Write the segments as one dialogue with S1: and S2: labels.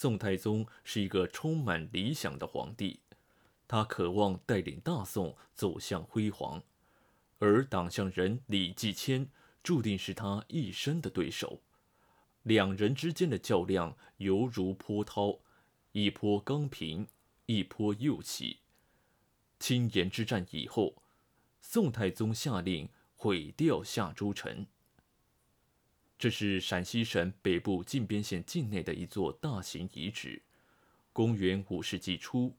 S1: 宋太宗是一个充满理想的皇帝，他渴望带领大宋走向辉煌，而党项人李继迁注定是他一生的对手。两人之间的较量犹如波涛，一波刚平，一波又起。青岩之战以后，宋太宗下令毁掉夏州城。这是陕西省北部靖边县境内的一座大型遗址。公元五世纪初，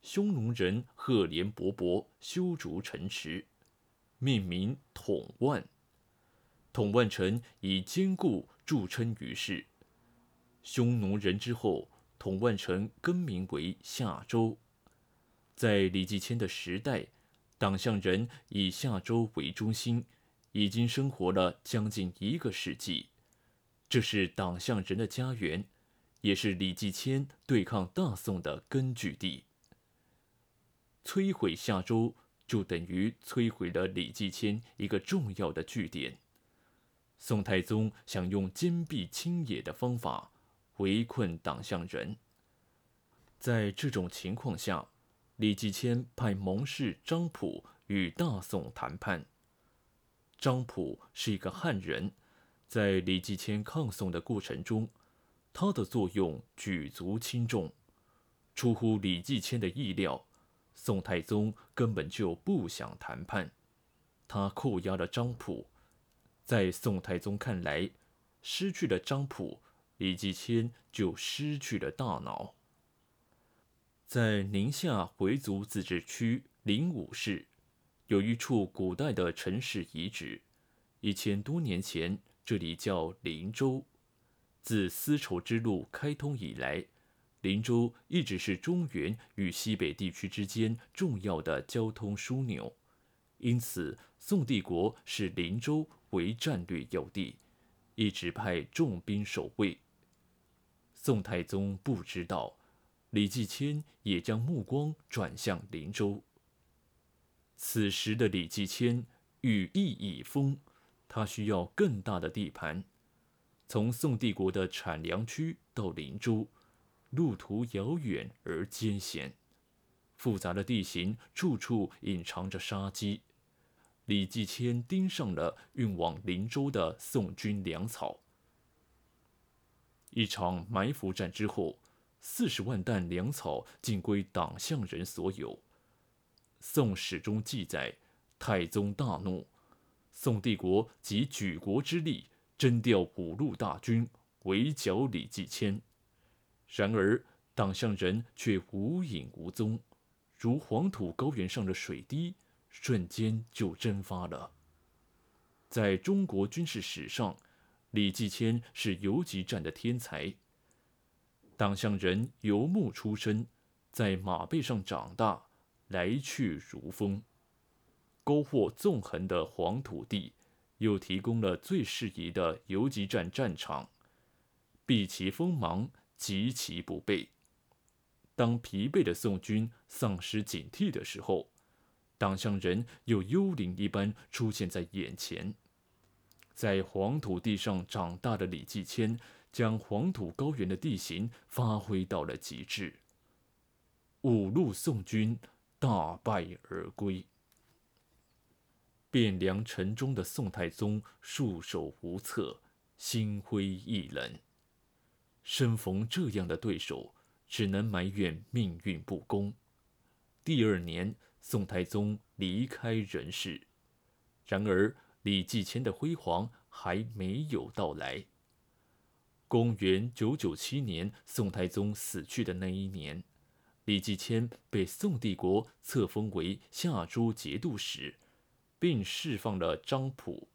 S1: 匈奴人赫连勃勃修筑城池，命名统万。统万城以坚固著称于世。匈奴人之后，统万城更名为夏州。在李继迁的时代，党项人以夏州为中心。已经生活了将近一个世纪，这是党项人的家园，也是李继迁对抗大宋的根据地。摧毁夏州，就等于摧毁了李继迁一个重要的据点。宋太宗想用坚壁清野的方法围困党项人。在这种情况下，李继迁派谋士张溥与大宋谈判。张普是一个汉人，在李继迁抗宋的过程中，他的作用举足轻重。出乎李继迁的意料，宋太宗根本就不想谈判，他扣押了张普。在宋太宗看来，失去了张普，李继迁就失去了大脑。在宁夏回族自治区灵武市。有一处古代的城市遗址，一千多年前，这里叫灵州。自丝绸之路开通以来，灵州一直是中原与西北地区之间重要的交通枢纽，因此宋帝国视灵州为战略要地，一直派重兵守卫。宋太宗不知道，李继迁也将目光转向灵州。此时的李继迁羽翼已丰，他需要更大的地盘。从宋帝国的产粮区到灵州，路途遥远而艰险，复杂的地形处处隐藏着杀机。李继迁盯上了运往灵州的宋军粮草。一场埋伏战之后，四十万担粮草尽归党项人所有。宋史中记载，太宗大怒，宋帝国即举国之力征调五路大军围剿李继迁。然而党项人却无影无踪，如黄土高原上的水滴，瞬间就蒸发了。在中国军事史上，李继迁是游击战的天才。党项人游牧出身，在马背上长大。来去如风，沟壑纵横的黄土地，又提供了最适宜的游击战战场，避其锋芒，击其不备。当疲惫的宋军丧失警惕的时候，党项人又幽灵一般出现在眼前。在黄土地上长大的李继迁，将黄土高原的地形发挥到了极致。五路宋军。大败而归。汴梁城中的宋太宗束手无策，心灰意冷。身逢这样的对手，只能埋怨命运不公。第二年，宋太宗离开人世。然而，李继迁的辉煌还没有到来。公元九九七年，宋太宗死去的那一年。李继迁被宋帝国册封为夏州节度使，并释放了张溥，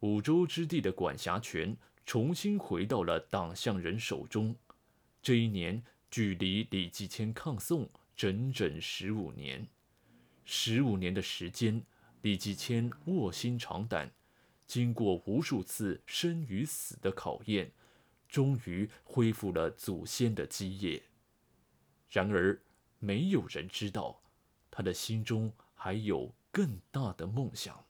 S1: 五州之地的管辖权重新回到了党项人手中。这一年，距离李继迁抗宋整整十五年。十五年的时间，李继迁卧薪尝胆，经过无数次生与死的考验，终于恢复了祖先的基业。然而，没有人知道，他的心中还有更大的梦想。